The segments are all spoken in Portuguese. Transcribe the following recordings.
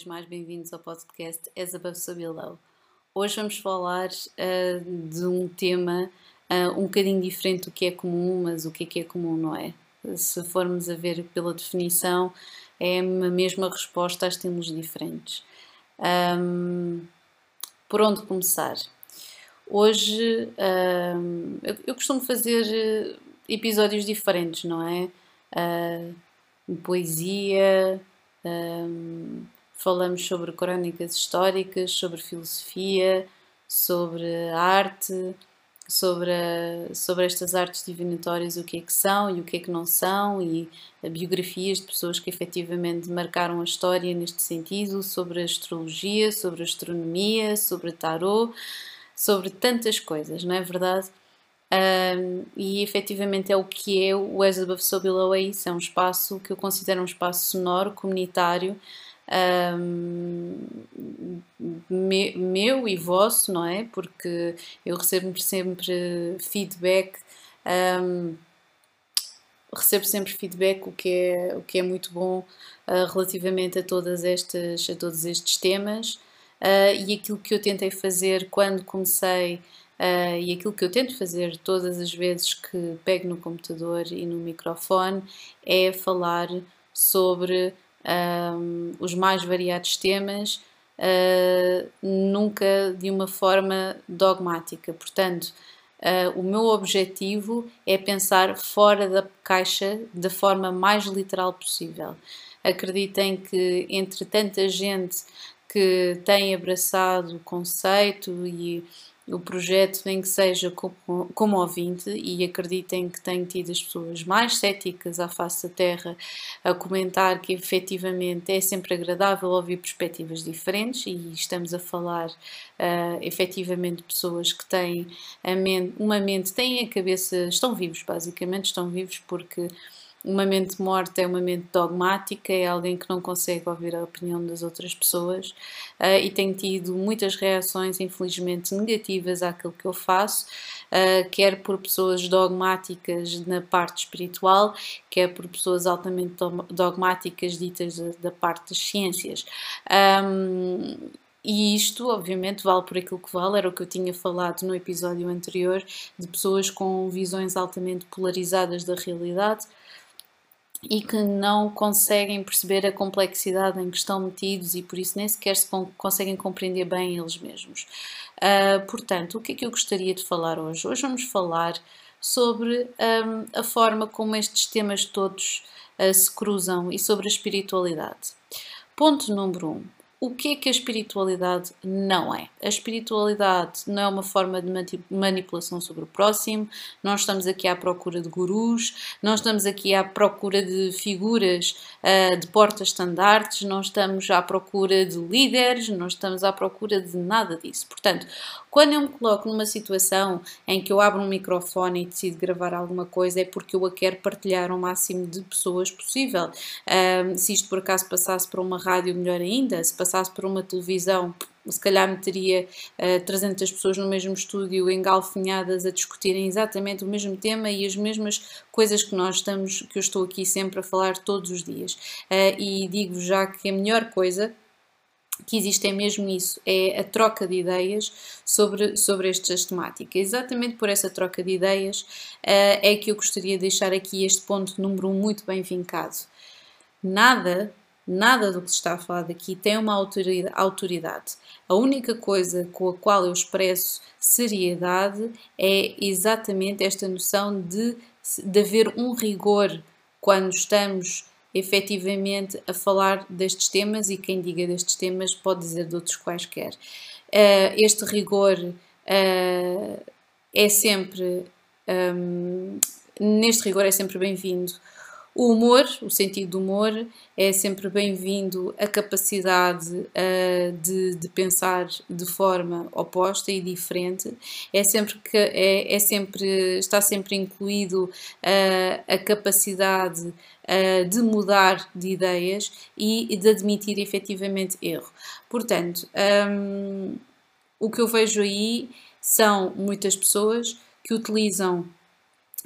Vez mais bem-vindos ao podcast As Above So Below. Hoje vamos falar uh, de um tema uh, um bocadinho diferente do que é comum, mas o que é que é comum não é. Se formos a ver pela definição, é a mesma resposta a estímulos diferentes. Um, por onde começar? Hoje um, eu, eu, costumo fazer eh, episódios diferentes, não é? Uh, poesia, um, falamos sobre crónicas históricas, sobre filosofia, sobre arte, sobre, a, sobre estas artes divinatórias, o que é que são e o que é que não são, e biografias de pessoas que efetivamente marcaram a história neste sentido, sobre astrologia, sobre astronomia, sobre tarot, sobre tantas coisas, não é verdade? Um, e efetivamente é o que é o As Above So Below é isso, é um espaço que eu considero um espaço sonoro, comunitário, um, me, meu e vosso, não é? Porque eu recebo sempre feedback, um, recebo sempre feedback, o que é, o que é muito bom uh, relativamente a, todas estas, a todos estes temas. Uh, e aquilo que eu tentei fazer quando comecei Uh, e aquilo que eu tento fazer todas as vezes que pego no computador e no microfone é falar sobre um, os mais variados temas, uh, nunca de uma forma dogmática. Portanto, uh, o meu objetivo é pensar fora da caixa da forma mais literal possível. Acreditem que entre tanta gente que tem abraçado o conceito e o projeto nem que seja como, como ouvinte e acreditem que tenho tido as pessoas mais céticas à face da Terra a comentar que efetivamente é sempre agradável ouvir perspectivas diferentes e estamos a falar uh, efetivamente de pessoas que têm mente, uma mente, têm a cabeça, estão vivos basicamente, estão vivos porque uma mente morta é uma mente dogmática, é alguém que não consegue ouvir a opinião das outras pessoas uh, e tem tido muitas reações, infelizmente, negativas àquilo que eu faço, uh, quer por pessoas dogmáticas na parte espiritual, quer por pessoas altamente dogmáticas ditas da, da parte das ciências. Um, e isto, obviamente, vale por aquilo que vale, era o que eu tinha falado no episódio anterior, de pessoas com visões altamente polarizadas da realidade, e que não conseguem perceber a complexidade em que estão metidos e por isso nem sequer se conseguem compreender bem eles mesmos. Uh, portanto, o que é que eu gostaria de falar hoje? Hoje vamos falar sobre um, a forma como estes temas todos uh, se cruzam e sobre a espiritualidade. Ponto número 1. Um, o que é que a espiritualidade não é? A espiritualidade não é uma forma de manipulação sobre o próximo, não estamos aqui à procura de gurus, não estamos aqui à procura de figuras uh, de portas-estandartes, não estamos à procura de líderes, não estamos à procura de nada disso. Portanto, quando eu me coloco numa situação em que eu abro um microfone e decido gravar alguma coisa, é porque eu a quero partilhar ao máximo de pessoas possível. Uh, se isto por acaso passasse para uma rádio, melhor ainda, se passasse por uma televisão, se calhar meteria uh, 300 pessoas no mesmo estúdio engalfinhadas a discutirem exatamente o mesmo tema e as mesmas coisas que nós estamos, que eu estou aqui sempre a falar todos os dias. Uh, e digo já que a melhor coisa que existe é mesmo isso, é a troca de ideias sobre, sobre estas temáticas. Exatamente por essa troca de ideias uh, é que eu gostaria de deixar aqui este ponto número um muito bem vincado. Nada Nada do que se está a falar daqui tem uma autoridade. A única coisa com a qual eu expresso seriedade é exatamente esta noção de, de haver um rigor quando estamos efetivamente a falar destes temas e quem diga destes temas pode dizer de outros quaisquer. Uh, este rigor uh, é sempre, um, neste rigor é sempre bem-vindo o humor, o sentido do humor, é sempre bem-vindo a capacidade uh, de, de, pensar de forma oposta e diferente. É sempre que é, é sempre está sempre incluído uh, a capacidade uh, de mudar de ideias e, de admitir efetivamente erro. Portanto, um, o que eu vejo aí são muitas pessoas que utilizam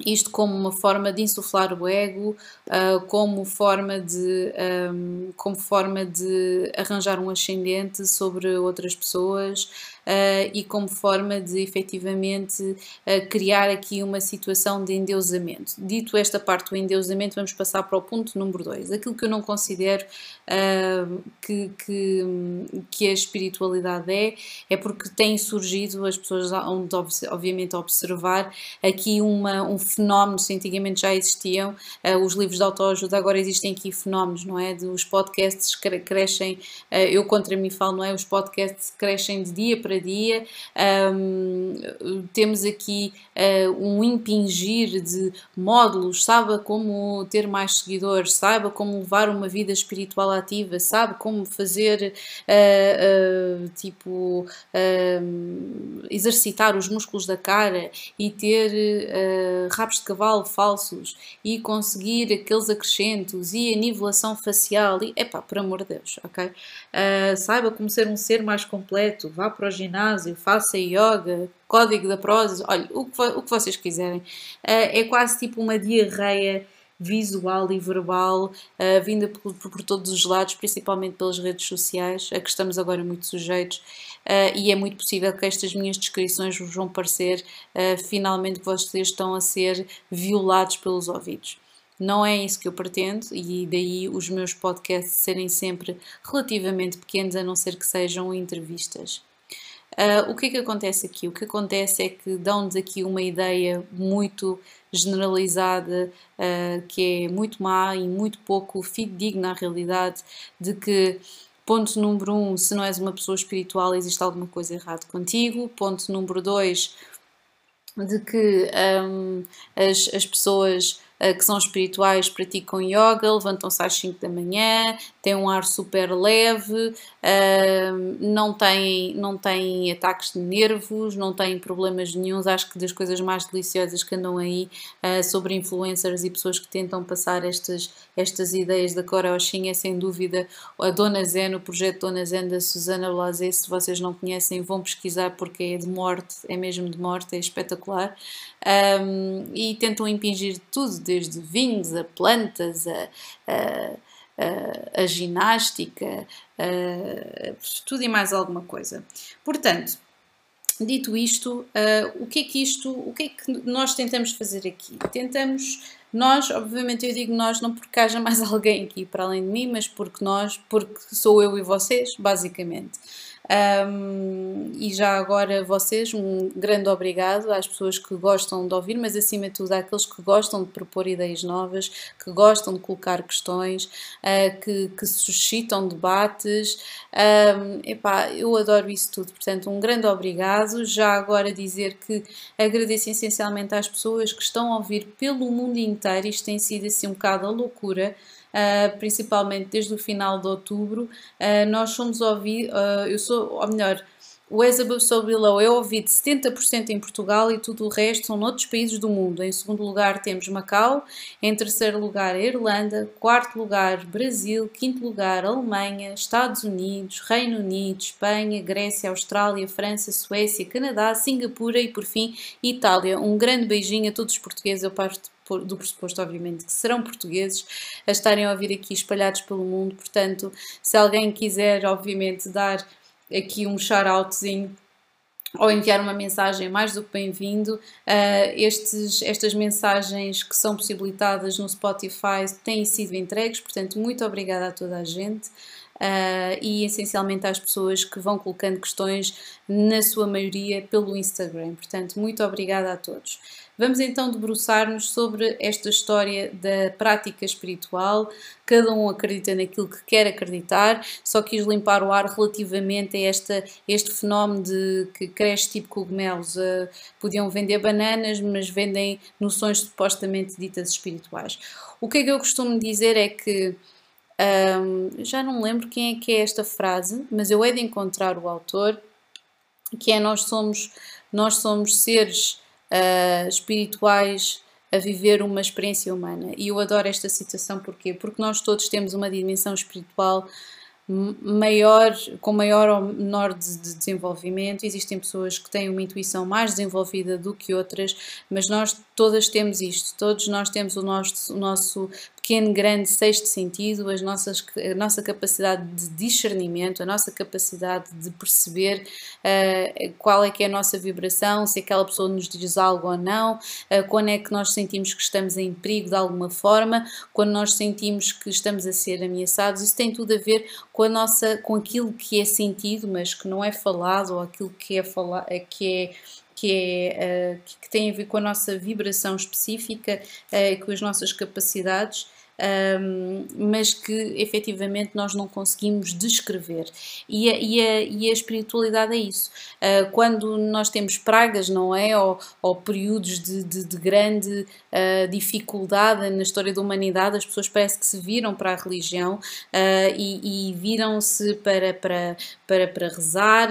isto como uma forma de insuflar o ego, uh, como, forma de, um, como forma de arranjar um ascendente sobre outras pessoas, uh, e como forma de efetivamente uh, criar aqui uma situação de endeusamento. Dito esta parte do endeusamento, vamos passar para o ponto número 2. Aquilo que eu não considero uh, que, que, que a espiritualidade é, é porque tem surgido, as pessoas onde obviamente observar aqui uma, um fenómeno, se antigamente já existiam, os livros de autoajuda, agora existem aqui fenómenos, não é? Os podcasts crescem, eu contra mim falo, não é? Os podcasts crescem de dia para dia. Um, temos aqui uh, um impingir de módulos, saiba como ter mais seguidores, saiba como levar uma vida espiritual ativa, sabe como fazer uh, uh, tipo exercitar os músculos da cara e ter rabos de cavalo falsos e conseguir aqueles acrescentos e a nivelação facial e epá, por amor de Deus, ok? saiba como ser um ser mais completo, vá para o ginásio, faça yoga, código da prosa, olha, o que, o que vocês quiserem. Uh, é quase tipo uma diarreia visual e verbal uh, vinda por, por, todos os lados, principalmente pelas redes sociais, a que estamos agora muito sujeitos, uh, e é muito possível que estas minhas descrições vos vão parecer uh, finalmente que vocês estão a ser violados pelos ouvidos. Não é isso que eu pretendo, e daí os meus podcasts serem sempre relativamente pequenos, a não ser que sejam entrevistas. Uh, o que é que acontece aqui? O que acontece é que dão-nos aqui uma ideia muito generalizada, uh, que é muito má e muito pouco fidedigna à realidade, de que Ponto número um, se não és uma pessoa espiritual, existe alguma coisa errada contigo. Ponto número dois, de que um, as, as pessoas que são espirituais praticam yoga, levantam-se às 5 da manhã, têm um ar super leve, uh, não, têm, não têm ataques de nervos, não têm problemas nenhums. Acho que das coisas mais deliciosas que andam aí uh, sobre influencers e pessoas que tentam passar estas, estas ideias da Cora Oshin é sem dúvida a Dona Zen, o projeto Dona Zen da Susana Blasé. Se vocês não conhecem, vão pesquisar porque é de morte, é mesmo de morte, é espetacular. E tentam impingir tudo, desde vinhos a plantas a, a a, a ginástica, tudo e mais alguma coisa. Portanto, dito isto, uh, o que é que isto, o que é que nós tentamos fazer aqui? Tentamos, nós, obviamente eu digo nós não porque haja mais alguém aqui para além de mim, mas porque nós, porque sou eu e vocês, basicamente. Um, e já agora vocês, um grande obrigado às pessoas que gostam de ouvir, mas acima de tudo àqueles que gostam de propor ideias novas, que gostam de colocar questões, uh, que, que, suscitam debates. Um, epá, eu adoro isso tudo, portanto, um grande obrigado. Já agora dizer que agradeço essencialmente às pessoas que estão a ouvir pelo mundo inteiro, isto tem sido assim um bocado a loucura uh, principalmente desde o final de outubro, uh, nós somos ouvidos, uh, eu sou, ou melhor, o As So Below é ouvido 70% em Portugal e tudo o resto são noutros países do mundo. Em segundo lugar temos Macau, em terceiro lugar Irlanda, quarto lugar Brasil, quinto lugar Alemanha, Estados Unidos, Reino Unido, Espanha, Grécia, Austrália, França, Suécia, Canadá, Singapura e por fim Itália. Um grande beijinho a todos os portugueses, eu parto do pressuposto, obviamente, que serão portugueses a estarem a ouvir aqui espalhados pelo mundo. Portanto, se alguém quiser, obviamente, dar aqui um shout-outzinho ou enviar uma mensagem mais do que bem-vindo. Uh, estes, estas mensagens que são possibilitadas no Spotify têm sido entregues, portanto, muito obrigada a toda a gente. Uh, e essencialmente às pessoas que vão colocando questões, na sua maioria pelo Instagram. Portanto, muito obrigada a todos. Vamos então debruçar-nos sobre esta história da prática espiritual. Cada um acredita naquilo que quer acreditar, só quis limpar o ar relativamente a esta, este fenómeno de que cresce tipo cogumelos. Uh, podiam vender bananas, mas vendem noções supostamente ditas espirituais. O que é que eu costumo dizer é que um, já não lembro quem é que é esta frase, mas eu hei de encontrar o autor, que é nós somos, nós somos seres uh, espirituais a viver uma experiência humana. E eu adoro esta citação porquê? Porque nós todos temos uma dimensão espiritual maior, com maior ou menor de, de, desenvolvimento. Existem pessoas que têm uma intuição mais desenvolvida do que outras, mas nós todas temos isto, todos nós temos o nosso, o nosso pequeno, grande sexto sentido, as nossas, a nossa capacidade de discernimento, a nossa capacidade de perceber uh, qual é que é a nossa vibração, se aquela pessoa nos diz algo ou não, uh, quando é que nós sentimos que estamos em perigo de alguma forma, quando nós sentimos que estamos a ser ameaçados, isso tem tudo a ver com a nossa, com aquilo que é sentido, mas que não é falado, ou aquilo que é falado, que é que, é, que, tem a ver com a nossa vibração específica, com as nossas capacidades um, mas que efetivamente nós não conseguimos descrever. E a, e a, e a espiritualidade é isso. Uh, quando nós temos pragas, não é? Ou, ou períodos de, de, de grande uh, dificuldade na história da humanidade, as pessoas parece que se viram para a religião uh, e, e viram-se para, para, para, para rezar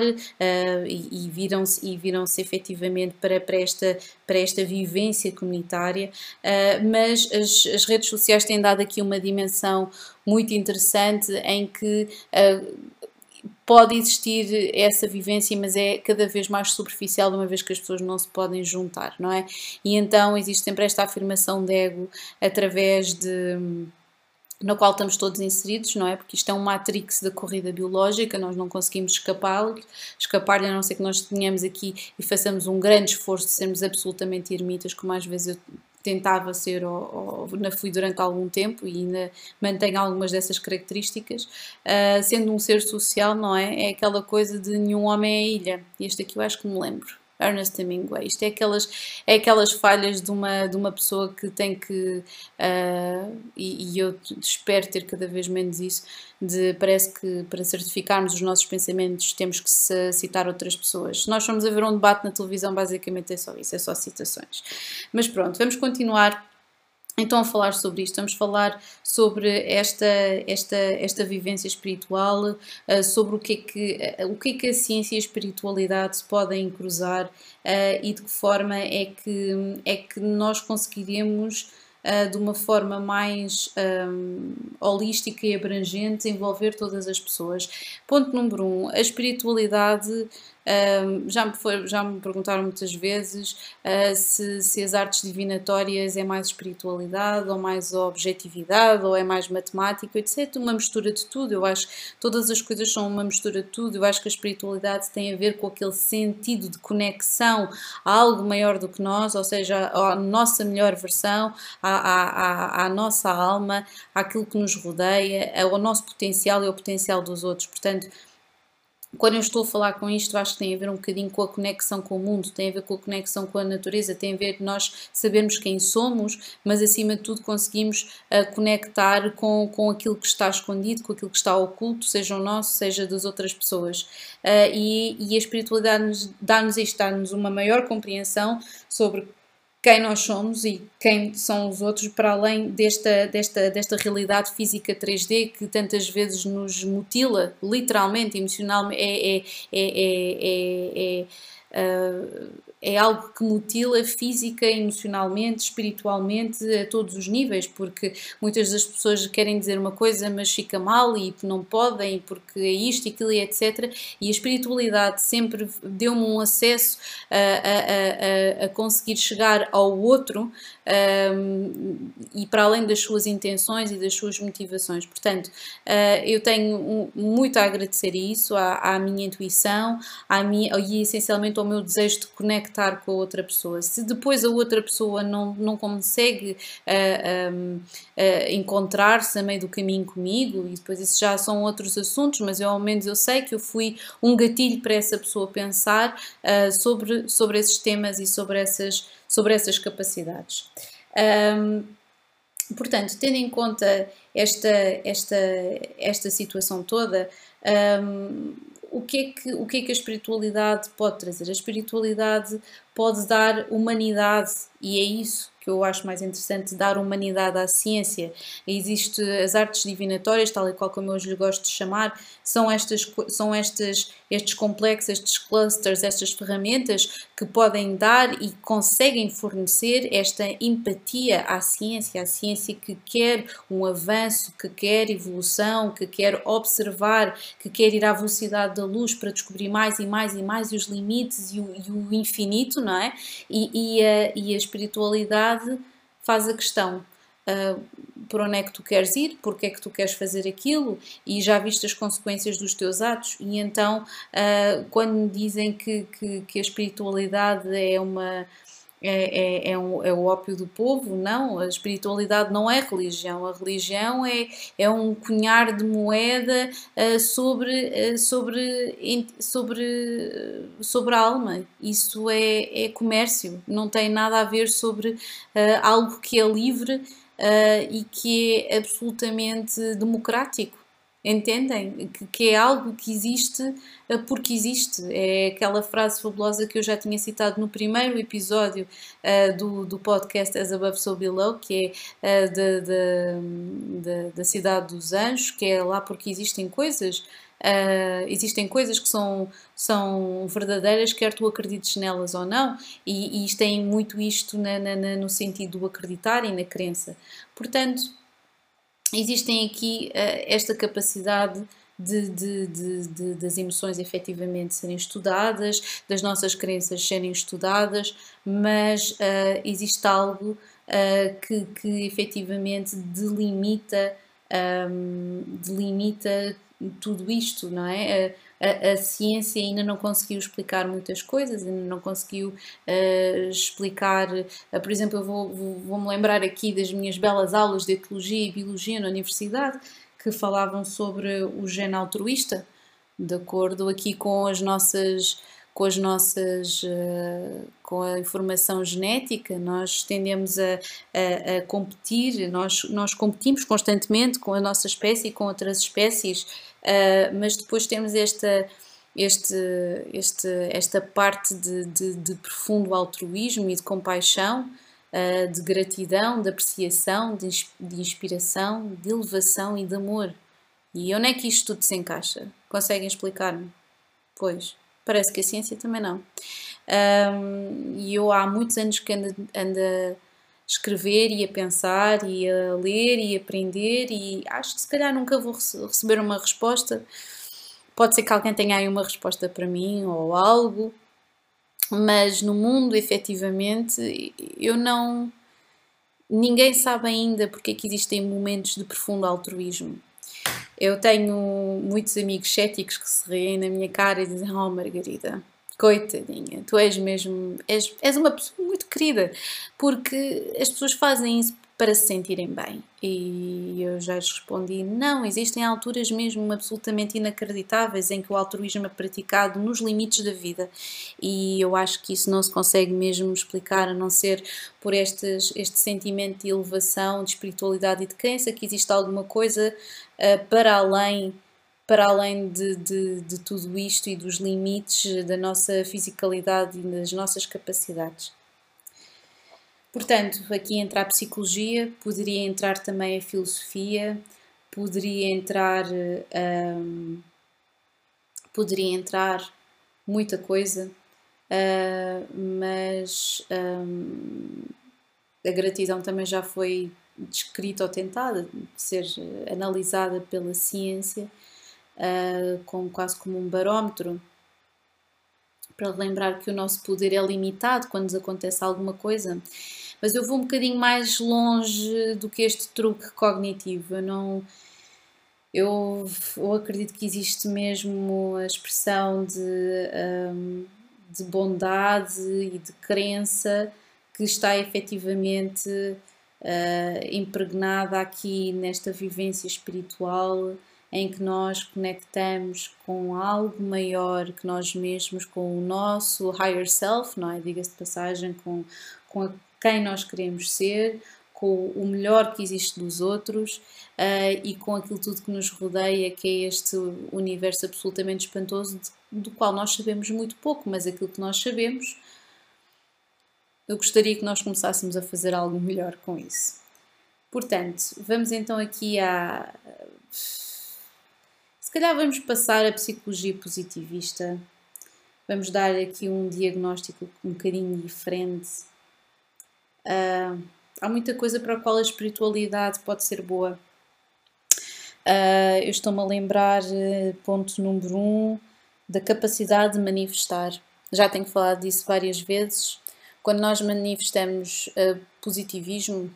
e, viram-se e viram-se efetivamente para, para, esta, para esta vivência comunitária, mas as, as redes sociais têm dado dado aqui uma dimensão muito interessante em que uh, pode existir essa vivência, mas é cada vez mais superficial, uma vez que as pessoas não se podem juntar, não é? E então existe sempre esta afirmação de ego através de na qual estamos todos inseridos, não é? Porque isto é um matrix da corrida biológica, nós não conseguimos escapar, escapar a não ser que nós tenhamos aqui e façamos um grande esforço de sermos absolutamente ermitas, como às vezes eu tentava ser ou, ou ainda fui durante algum tempo e ainda mantenho algumas dessas características, uh, sendo um ser social, não é? É aquela coisa de nenhum homem é ilha. Este aqui eu acho que me lembro. Ernest Hemingway. Isto é aquelas, é aquelas falhas de uma, de uma pessoa que tem que, uh, e, e, eu espero ter cada vez menos isso, de parece que para certificarmos os nossos pensamentos temos que citar outras pessoas. Se nós formos a ver um debate na televisão, basicamente é só isso, é só citações. Mas pronto, vamos continuar então, a falar sobre isto, vamos falar sobre esta, esta, esta vivência espiritual, eh, sobre o que, é que, eh, o que é que a ciência e a espiritualidade se podem cruzar eh, e de que forma é que, é que nós conseguiremos de uma forma mais holística e abrangente envolver todas as pessoas. Ponto número um, a espiritualidade já, me foi, já me perguntaram muitas vezes uh, se, se as artes divinatórias é mais espiritualidade ou mais objetividade ou é mais matemática, etc. Uma mistura de tudo. Eu acho que todas as coisas são uma mistura de tudo. Eu acho que a espiritualidade tem a ver com aquele sentido de conexão a algo maior do que nós, ou seja, a nossa melhor versão, à, à, à, à nossa alma, àquilo que nos rodeia, ao nosso potencial e ao potencial dos outros. Portanto, quando eu estou a falar com isto, acho que tem a ver um bocadinho com a conexão com o mundo, tem a ver com a conexão com a natureza, tem a ver nós sabermos quem somos, mas acima de tudo conseguimos uh, conectar com, com aquilo que está escondido, com aquilo que está oculto, seja o nosso, seja das outras pessoas. Uh, e, e, a espiritualidade dá-nos isto, dá-nos uma maior compreensão sobre quem nós somos e quem são os outros, para além desta, desta, desta realidade física 3D que tantas vezes nos mutila, literalmente, emocionalmente, é, é, é, é é algo que mutila física, emocionalmente, espiritualmente, a todos os níveis, porque muitas das pessoas querem dizer uma coisa, mas fica mal e não podem, porque é isto, aquilo e etc. E a espiritualidade sempre deu-me um acesso a, a, a, a, conseguir chegar ao outro um, e para além das suas intenções e das suas motivações. Portanto, uh, eu tenho muito a agradecer isso, à, à minha intuição à minha, e essencialmente ao meu desejo de conectar conectar com a outra pessoa. Se depois a outra pessoa não, não consegue uh, uh, encontrar-se a meio do caminho comigo, e depois isso já são outros assuntos, mas eu ao menos eu sei que eu fui um gatilho para essa pessoa pensar uh, sobre, sobre esses temas e sobre essas, sobre essas capacidades. Um, portanto, tendo em conta esta, esta, esta situação toda, um, o que, é que, o que é que a espiritualidade pode trazer? A espiritualidade pode dar humanidade e é isso que eu acho mais interessante, dar humanidade à ciência. Existe as artes divinatórias, tal e qual como eu lhe gosto de chamar, são, estas, são estas, estes complexos, estes clusters, estas ferramentas que podem dar e conseguem fornecer esta empatia à ciência, à ciência que quer um avanço, que quer evolução, que quer observar, que quer ir à velocidade da luz para descobrir mais e mais e mais e os limites e o, e o infinito, não é? E, e, a, e a espiritualidade faz a questão. Uh, por onde é que tu queres ir, porque é que tu queres fazer aquilo e já viste as consequências dos teus atos. E então, uh, quando dizem que, que, que, a espiritualidade é uma, é, é, é, um, é o ópio do povo. Não, a espiritualidade não é religião. A religião é, é um cunhar de moeda uh, sobre, uh, sobre, sobre, sobre a alma. Isso é, é comércio, não tem nada a ver sobre uh, algo que é livre e que é absolutamente democrático. Entendem? Que, que, é algo que existe eh, porque existe. É aquela frase fabulosa que eu já tinha citado no primeiro episódio uh, do, do podcast As Above So Below, que é uh, da, da, da Cidade dos Anjos, que é lá porque existem coisas. Uh, existem coisas que são, são verdadeiras, quer tu acredites nelas ou não, e, e tem muito isto na, na, na, no sentido do acreditar e na crença. Portanto, existem aqui uh, esta capacidade de, de, de, das emoções efetivamente serem estudadas, das nossas crenças serem estudadas, mas uh, existe algo uh, que, que efetivamente delimita, um, delimita tudo isto, não é? A, a, ciência ainda não conseguiu explicar muitas coisas, ainda não conseguiu uh, explicar. Uh, por exemplo, eu vou, vou, vou-me lembrar aqui das minhas belas aulas de ecologia e biologia na universidade que falavam sobre o gene altruísta, de acordo aqui com as nossas com as nossas uh, com a informação genética nós tendemos a, a, a, competir nós nós competimos constantemente com a nossa espécie e com outras espécies Uh, mas depois temos esta, este, este, esta parte de, de, de, profundo altruísmo e de compaixão, uh, de gratidão, de apreciação, de, de, inspiração, de elevação e de amor. E onde é que isto tudo se encaixa? Conseguem explicar-me? Pois, parece que a ciência também não. Um, e eu há muitos anos que ando, ando a escrever e a pensar e a ler e aprender e acho que se calhar nunca vou receber uma resposta. Pode ser que alguém tenha aí uma resposta para mim ou algo, mas no mundo efetivamente eu não. Ninguém sabe ainda porque é que existem momentos de profundo altruísmo. Eu tenho muitos amigos céticos que se riem na minha cara e dizem: Oh, Margarida, Coitadinha, tu és mesmo. És, és uma pessoa muito querida, porque as pessoas fazem isso para se sentirem bem. E eu já lhes respondi: não, existem alturas mesmo absolutamente inacreditáveis em que o altruísmo é praticado nos limites da vida. E eu acho que isso não se consegue mesmo explicar a não ser por estes, este sentimento de elevação, de espiritualidade e de crença que existe alguma coisa uh, para além para além de, de, de, tudo isto e dos limites da nossa fisicalidade e das nossas capacidades. Portanto, aqui entra a psicologia, poderia entrar também a filosofia, poderia entrar, um, poderia entrar muita coisa, uh, mas um, a gratidão também já foi descrita ou tentada ser analisada pela ciência uh, como, quase como um barómetro, para lembrar que o nosso poder é limitado quando nos acontece alguma coisa. Mas eu vou um bocadinho mais longe do que este truque cognitivo. Eu não. Eu, eu acredito que existe mesmo a expressão de, um, de bondade e de crença que está efetivamente uh, impregnada aqui nesta vivência espiritual em que nós conectamos com algo maior que nós mesmos, com o nosso higher self, não é? Diga-se de passagem, com, com quem nós queremos ser, com o melhor que existe dos outros uh, e com aquilo tudo que nos rodeia, que é este universo absolutamente espantoso, de, do qual nós sabemos muito pouco, mas aquilo que nós sabemos eu gostaria que nós começássemos a fazer algo melhor com isso. Portanto, vamos então aqui a. Se calhar vamos passar a psicologia positivista. Vamos dar aqui um diagnóstico um bocadinho diferente. Uh, há muita coisa para a qual a espiritualidade pode ser boa. Uh, eu estou-me a lembrar, eh, ponto número um, da capacidade de manifestar. Já tenho falado disso várias vezes. Quando nós manifestamos uh, positivismo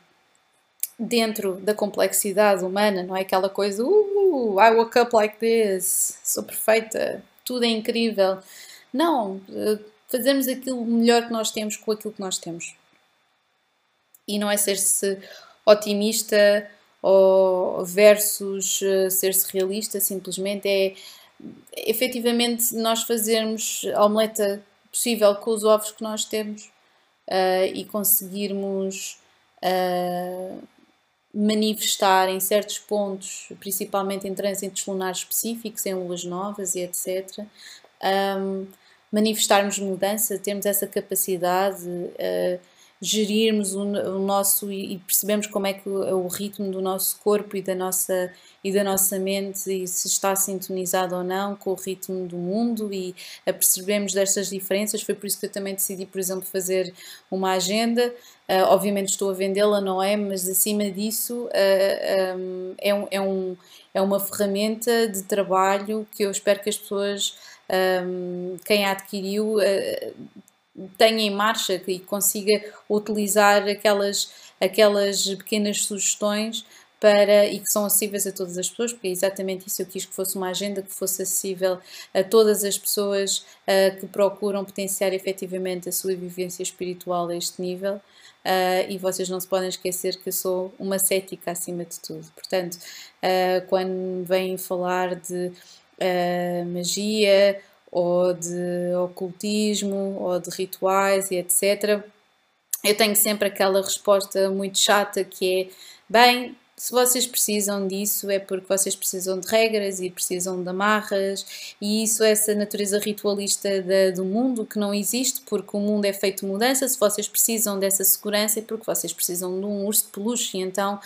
dentro da complexidade humana, não é aquela coisa, uh, I woke up like this, sou perfeita, tudo é incrível. Não, uh, fazermos aquilo melhor que nós temos com aquilo que nós temos. E não é ser-se otimista ou versus uh, ser-se realista, simplesmente é efetivamente nós fazermos a omeleta possível com os ovos que nós temos uh, e conseguirmos uh, manifestar em certos pontos, principalmente em trânsitos lunares específicos, em luas novas e etc. Um, manifestarmos mudança, termos essa capacidade. Uh, gerirmos o, o nosso e, e percebemos como é que o, é o, ritmo do nosso corpo e da nossa e da nossa mente e se está sintonizado ou não com o ritmo do mundo e percebemos destas diferenças. Foi por isso que eu também decidi por exemplo fazer uma agenda. Uh, obviamente estou a vendê-la não é? Mas acima disso uh, ah, um, é, um, é, um, é uma ferramenta de trabalho que eu espero que as pessoas um, quem a adquiriu uh, tenha em marcha e consiga utilizar aquelas, aquelas pequenas sugestões para, e que são acessíveis a todas as pessoas, porque é exatamente isso eu quis que fosse uma agenda que fosse acessível a todas as pessoas uh, que procuram potenciar efetivamente a sua vivência espiritual a este nível. Uh, e vocês não se podem esquecer que eu sou uma cética acima de tudo. Portanto, uh, quando vêm falar de magia ou de ocultismo, ou de rituais e etc. Eu tenho sempre aquela resposta muito chata que é: bem, se vocês precisam disso é porque vocês precisam de regras e precisam de amarras, e isso é essa natureza ritualista do mundo que não existe porque o mundo é feito de mudança. Se vocês precisam dessa segurança é porque vocês precisam de um urso de peluche, então,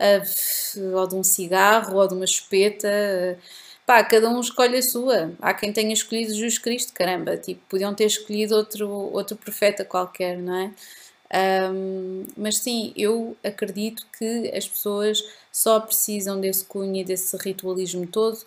uh, ou de um cigarro, ou de uma chupeta. Uh, pá, cada um escolhe a sua. Há quem tenha escolhido Jesus Cristo, caramba, tipo, podiam ter escolhido outro, outro profeta qualquer, não é? Um, mas sim, eu acredito que as pessoas só precisam desse cunho e desse ritualismo todo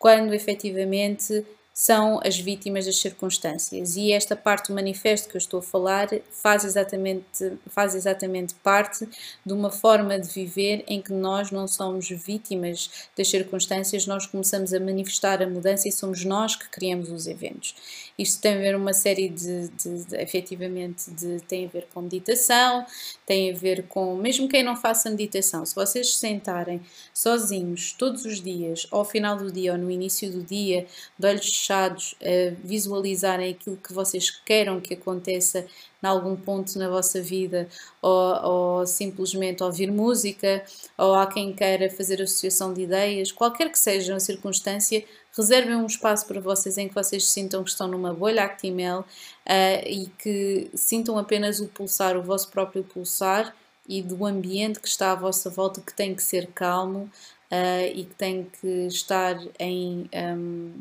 quando efetivamente são as vítimas das circunstâncias. E esta parte do manifesto que eu estou a falar faz exatamente, faz exatamente parte de uma forma de viver em que nós não somos vítimas das circunstâncias, nós começamos a manifestar a mudança e somos nós que criamos os eventos. Isto tem a ver uma série de, de, de efetivamente, de, tem a ver com meditação, tem a ver com, mesmo quem não faça meditação, se vocês se sentarem sozinhos todos os dias, ao final do dia ou no início do dia, de olhos fechados, a visualizarem aquilo que vocês queiram que aconteça em algum ponto na vossa vida, ou, ou, simplesmente ouvir música, ou há quem queira fazer associação de ideias, qualquer que seja a circunstância, reservem um espaço para vocês em que vocês sintam que estão numa bolha Actimel uh, e que sintam apenas o pulsar, o vosso próprio pulsar e do ambiente que está à vossa volta que tem que ser calmo uh, e que tem que estar em, um,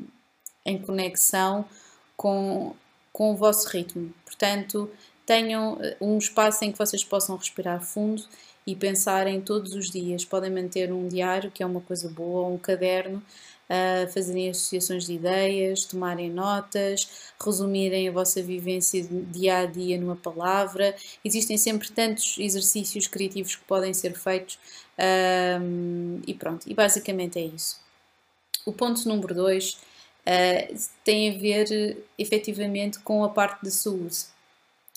em conexão com, com o vosso ritmo. Portanto, tenham eh, um espaço em que vocês possam respirar fundo e pensarem todos os dias. Podem manter um diário, que é uma coisa boa, ou um caderno, fazerem associações de ideias, tomarem notas, resumirem a vossa vivência dia a dia numa palavra. Existem sempre tantos exercícios criativos que podem ser feitos um, e pronto, e basicamente é isso. O ponto número 2 uh, tem a ver efetivamente com a parte da saúde.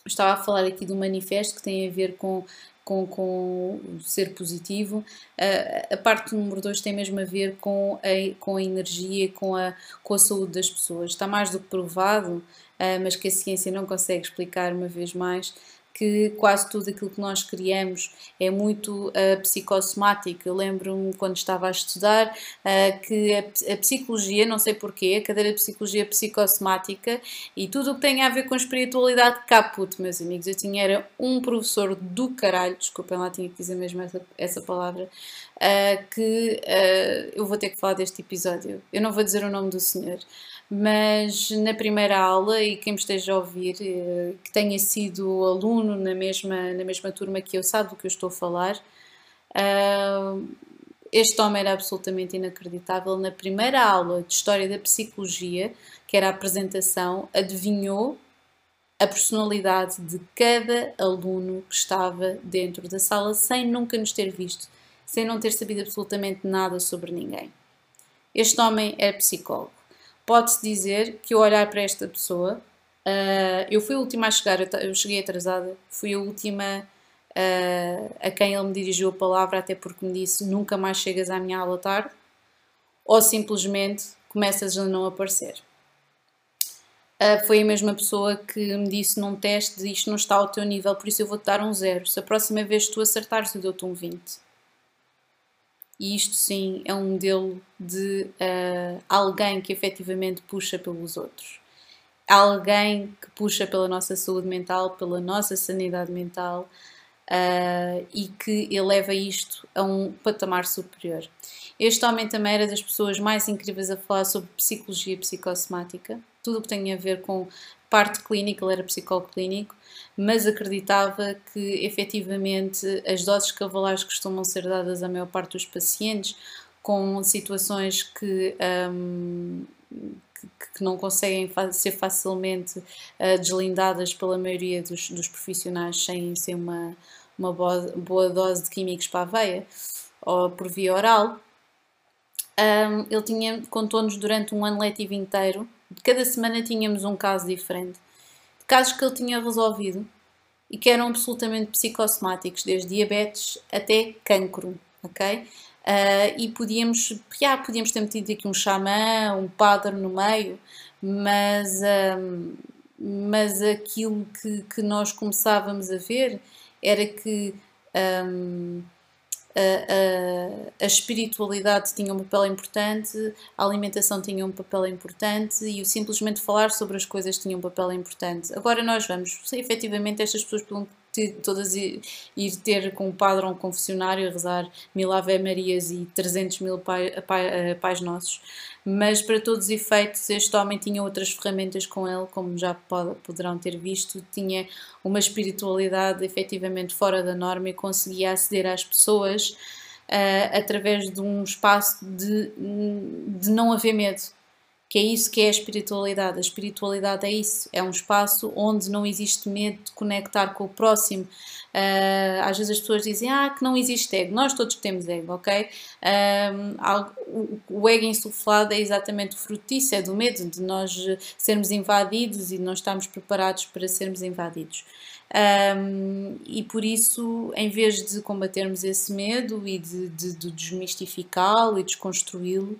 Estava a falar aqui do manifesto que tem a ver com com, com ser positivo. Uh, a parte número 2 tem mesmo a ver com a, com a energia, com a, com a saúde das pessoas. Está mais do que provado, uh, mas que a ciência não consegue explicar uma vez mais, que quase tudo aquilo que nós criamos é muito uh, psicossomático. Eu lembro-me quando estava a estudar uh, que a, a, psicologia, não sei porquê, a cadeira de psicologia psicossomática e tudo o que tem a ver com espiritualidade, caput, meus amigos. Eu tinha era um professor do caralho, desculpem lá, tinha que dizer mesmo essa, essa palavra, uh, que eu vou ter que falar deste episódio. Eu não vou dizer o nome do senhor mas na primeira aula, e quem me esteja a ouvir, eh, que tenha sido aluno na mesma, na mesma turma que eu, sabe do que eu estou a falar, ah, este homem era absolutamente inacreditável. Na primeira aula de História da Psicologia, que era a apresentação, adivinhou a personalidade de cada aluno que estava dentro da sala sem nunca nos ter visto, sem não ter sabido absolutamente nada sobre ninguém. Este homem era psicólogo pode-se dizer que eu olhar para esta pessoa, uh, eu fui a última a chegar, eu cheguei atrasada, fui a última uh, a quem ele me dirigiu a palavra, até porque me disse nunca mais chegas à minha aula tarde, ou simplesmente começas a não aparecer. Uh, foi a mesma pessoa que me disse num teste isto não está ao teu nível, por isso eu vou-te dar um zero. Se a próxima vez tu acertares, eu dou-te um 20 e isto sim é um modelo de uh, alguém que efetivamente puxa pelos outros. Alguém que puxa pela nossa saúde mental, pela nossa sanidade mental uh, e que eleva isto a um patamar superior. Este homem também era das pessoas mais incríveis a falar sobre psicologia psicossomática, tudo o que tem a ver com parte clínica, ele era psicólogo clínico, mas acreditava que efetivamente as doses cavalares costumam ser dadas à maior parte dos pacientes com situações que, um, que, não conseguem ser facilmente uh, deslindadas pela maioria dos, dos profissionais sem, sem uma, uma boa, boa dose de químicos para a veia ou por via oral. Um, ele tinha, contou-nos durante um ano letivo inteiro cada semana tínhamos um caso diferente. De casos que ele tinha resolvido e que eram absolutamente psicossomáticos, desde diabetes até cancro, ok? Uh, e podíamos, já, podíamos ter metido aqui um xamã, um padre no meio, mas, um, mas aquilo que, que nós começávamos a ver era que um, a, a, espiritualidade tinha um papel importante, a alimentação tinha um papel importante e o simplesmente falar sobre as coisas tinha um papel importante. Agora nós vamos, se efetivamente estas pessoas todas ir, ter com o padre um confessionário a rezar mil Ave Marias e 300 mil pai, pai, Pais Nossos, mas para todos os efeitos este homem tinha outras ferramentas com ele, como já pode, poderão ter visto, tinha uma espiritualidade efetivamente fora da norma e conseguia aceder às pessoas uh, através de um espaço de, de não haver medo que é isso que é a espiritualidade. A espiritualidade é isso, é um espaço onde não existe medo de conectar com o próximo. Uh, às vezes as pessoas dizem ah, que não existe ego, nós todos temos ego, ok? Uh, o, o ego insuflado é exatamente o é do medo de nós sermos invadidos e não estarmos preparados para sermos invadidos. Um, e por isso, em vez de combatermos esse medo e de, de, de desmistificá-lo e desconstruí-lo,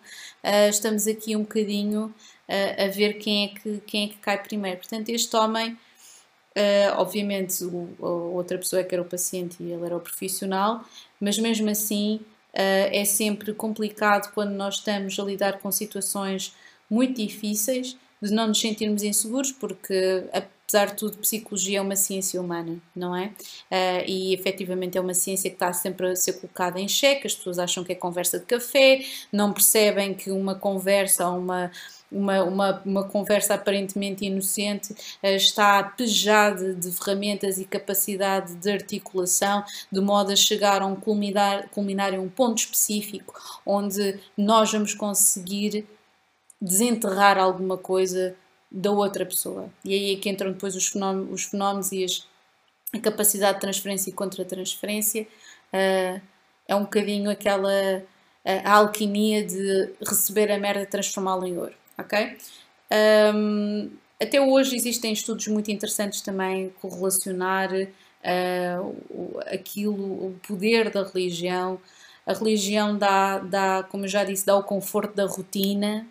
uh, estamos aqui um bocadinho uh, a ver quem é, que, quem é que cai primeiro. Portanto, este homem, uh, obviamente, o, a outra pessoa é que era o paciente e ele era o profissional, mas mesmo assim é sempre complicado quando nós estamos a lidar com situações muito difíceis de não nos sentirmos inseguros, porque apesar de tudo, psicologia é uma ciência humana, não é? Uh, e efetivamente é uma ciência que está sempre a ser colocada em xeque, as pessoas acham que é conversa de café, não percebem que uma conversa ou uma. Uma, uma, uma conversa aparentemente inocente uh, está pejada de ferramentas e capacidade de articulação, de modo a chegar a um culminar, culminar em um ponto específico onde nós vamos conseguir desenterrar alguma coisa da outra pessoa. E aí é que entram depois os fenómenos, os fenómenos e as, a capacidade de transferência e contra-transferência. Uh, é um bocadinho aquela alquimia de receber a merda e transformá-la em ouro, ok? Um, até hoje existem estudos muito interessantes também correlacionar uh, aquilo, o poder da religião. A religião dá, dá, como eu já disse, dá o conforto da rotina,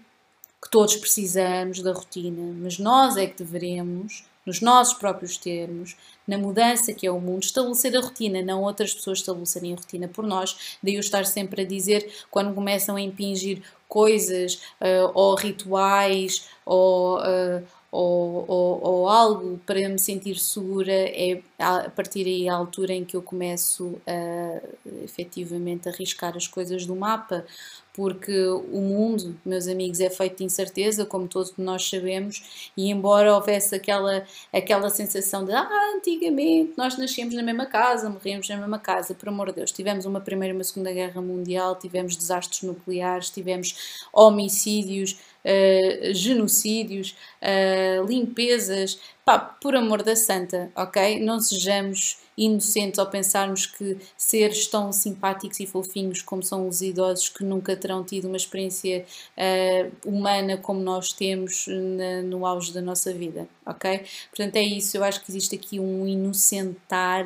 que todos precisamos da rotina, mas nós é que devemos nos nossos próprios termos, na mudança que é o mundo, estabelecer a rotina, não outras pessoas estabelecerem a rotina por nós. Daí eu estar sempre a dizer, quando começam a impingir coisas uh, ou rituais ou, uh, ou, ou, ou, algo para me sentir segura, é a partir aí a altura em que eu começo a efetivamente arriscar as coisas do mapa, porque o mundo, meus amigos, é feito de incerteza, como todos nós sabemos, e embora houvesse aquela, aquela sensação de ah, antigamente nós nascemos na mesma casa, morremos na mesma casa, por amor de Deus, tivemos uma Primeira e uma Segunda Guerra Mundial, tivemos desastres nucleares, tivemos homicídios, uh, genocídios, uh, limpezas, pá, por amor da santa, ok? Não sejamos inocentes ao pensarmos que seres tão simpáticos e fofinhos como são os idosos que nunca terão tido uma experiência uh, humana como nós temos na, no auge da nossa vida, ok? Portanto, é isso. Eu acho que existe aqui um inocentar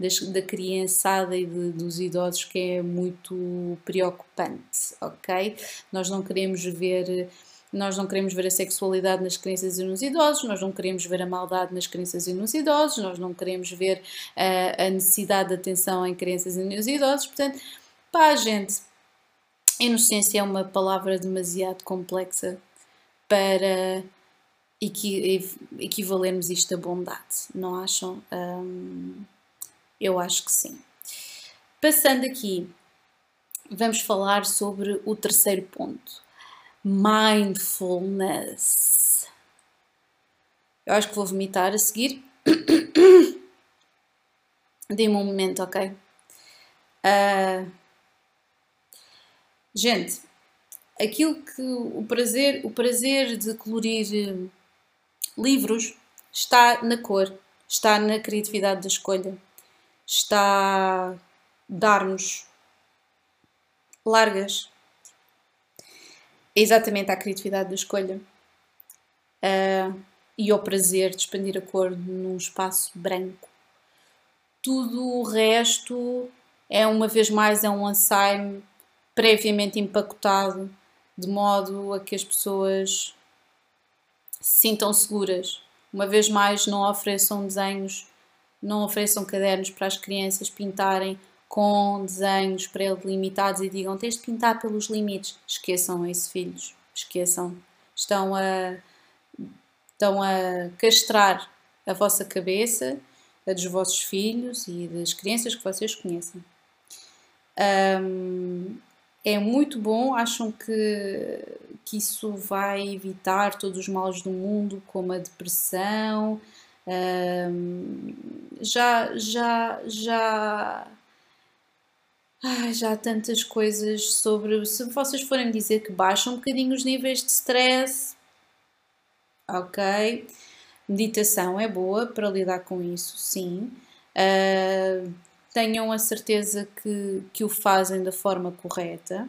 das, da criançada e de, dos idosos que é muito preocupante, ok? Nós não queremos ver nós não queremos ver a sexualidade nas crianças e nos idosos, nós não queremos ver a maldade nas crianças e nos idosos, nós não queremos ver uh, a necessidade de atenção em crianças e nos idosos. Portanto, pá, gente, inocência é uma palavra demasiado complexa para equi equivalermos isto a bondade, não acham? Eu acho que sim. Passando aqui, vamos falar sobre o terceiro ponto mindfulness. Eu acho que vou vomitar a seguir. Dê-me um momento, ok? Uh, gente, aquilo que o prazer, o prazer de colorir eh, livros está na cor, está na criatividade da escolha, está dar-nos largas exatamente à criatividade da escolha uh, e ao prazer de expandir a cor num espaço branco. Tudo o resto é, uma vez mais, é um ensaio previamente empacotado, de modo a que as pessoas se sintam seguras. Uma vez mais, não ofereçam desenhos, não ofereçam cadernos para as crianças pintarem com desenhos pré-delimitados e digam tens de pintar pelos limites. Esqueçam isso, filhos. Esqueçam. Estão a, estão a castrar a vossa cabeça, a dos vossos filhos e das crianças que vocês conhecem. Um, é muito bom, acham que, que isso vai evitar todos os males do mundo, como a depressão. Um, já, já, já Ai, já há tantas coisas sobre. Se vocês forem dizer que baixam um bocadinho os níveis de stress, ok. Meditação é boa para lidar com isso, sim. Uh, tenham a certeza que, que o fazem da forma correta.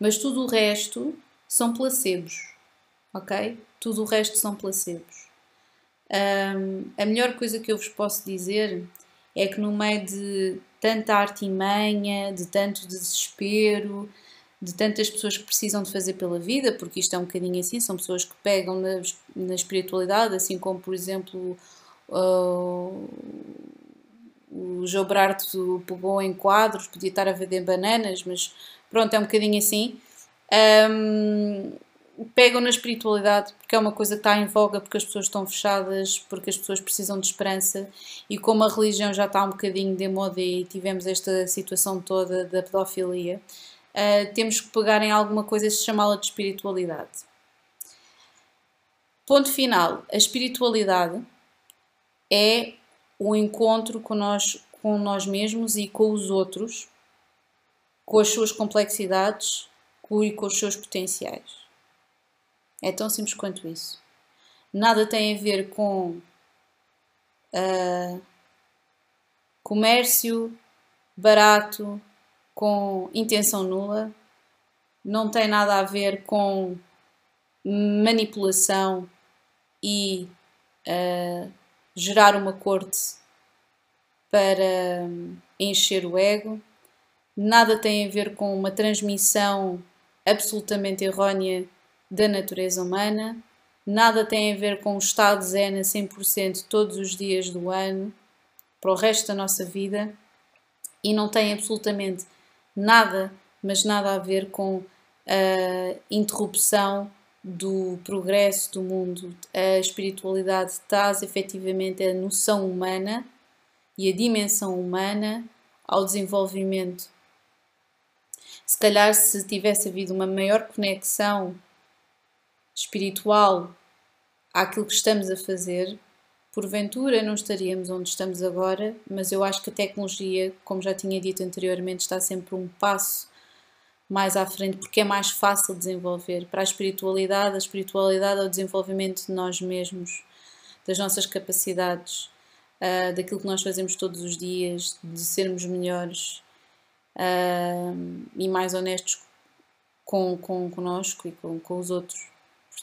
Mas tudo o resto são placebos, ok? Tudo o resto são placebos. Um, a melhor coisa que eu vos posso dizer é que no meio de tanta artimanha, de tanto desespero, de tantas pessoas que precisam de fazer pela vida, porque isto é um bocadinho assim, são pessoas que pegam na, na espiritualidade, assim como, por exemplo, uh, o João Brarto pegou em quadros, podia estar a vender bananas, mas pronto, é um bocadinho assim. Um, pegam na espiritualidade porque é uma coisa que está em voga, porque as pessoas estão fechadas, porque as pessoas precisam de esperança e como a religião já está um bocadinho de moda e tivemos esta situação toda da pedofilia, uh, temos que pegar em alguma coisa e chamá-la de espiritualidade. Ponto final: a espiritualidade é o encontro com nós, com nós mesmos e com os outros, com as suas complexidades e com os seus potenciais. É tão simples quanto isso. Nada tem a ver com uh, comércio barato, com intenção nula, não tem nada a ver com manipulação e uh, gerar uma corte para encher o ego, nada tem a ver com uma transmissão absolutamente errónea da natureza humana, nada tem a ver com o estado zen a 100% todos os dias do ano, para o resto da nossa vida, e não tem absolutamente nada, mas nada a ver com a interrupção do progresso do mundo. A espiritualidade traz efetivamente a noção humana e a dimensão humana ao desenvolvimento. Se calhar, se tivesse havido uma maior conexão espiritual àquilo que estamos a fazer, porventura não estaríamos onde estamos agora, mas eu acho que a tecnologia, como já tinha dito anteriormente, está sempre um passo mais à frente porque é mais fácil desenvolver. Para a espiritualidade, a espiritualidade é o desenvolvimento de nós mesmos, das nossas capacidades, uh, daquilo que nós fazemos todos os dias, de sermos melhores uh, e mais honestos com, com connosco e com, com os outros.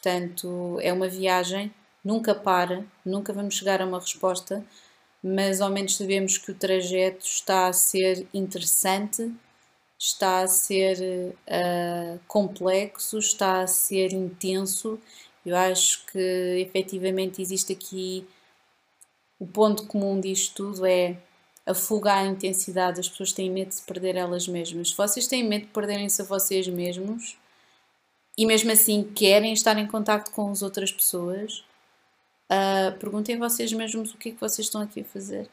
Portanto, é uma viagem, nunca para, nunca vamos chegar a uma resposta, mas ao menos sabemos que o trajeto está a ser interessante está a ser uh, complexo, está a ser intenso. Eu acho que efetivamente existe aqui o ponto comum disto tudo é a à intensidade. As pessoas têm medo de se perder elas mesmas. Se vocês têm medo de perderem-se a vocês mesmos e mesmo assim querem estar em contato com as outras pessoas, uh, perguntem vocês mesmos o que é que vocês estão aqui a fazer.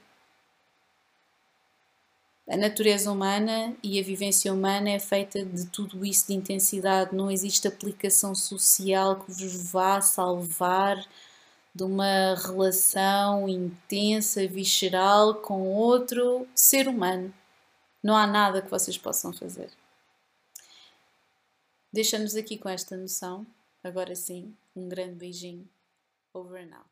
A natureza humana e a vivência humana é feita de tudo isso de intensidade, não existe aplicação social que vos vá salvar de uma relação intensa, visceral com outro ser humano. Não há nada que vocês possam fazer. Deixamos aqui com esta noção. Agora sim, um grande beijinho. Over and out.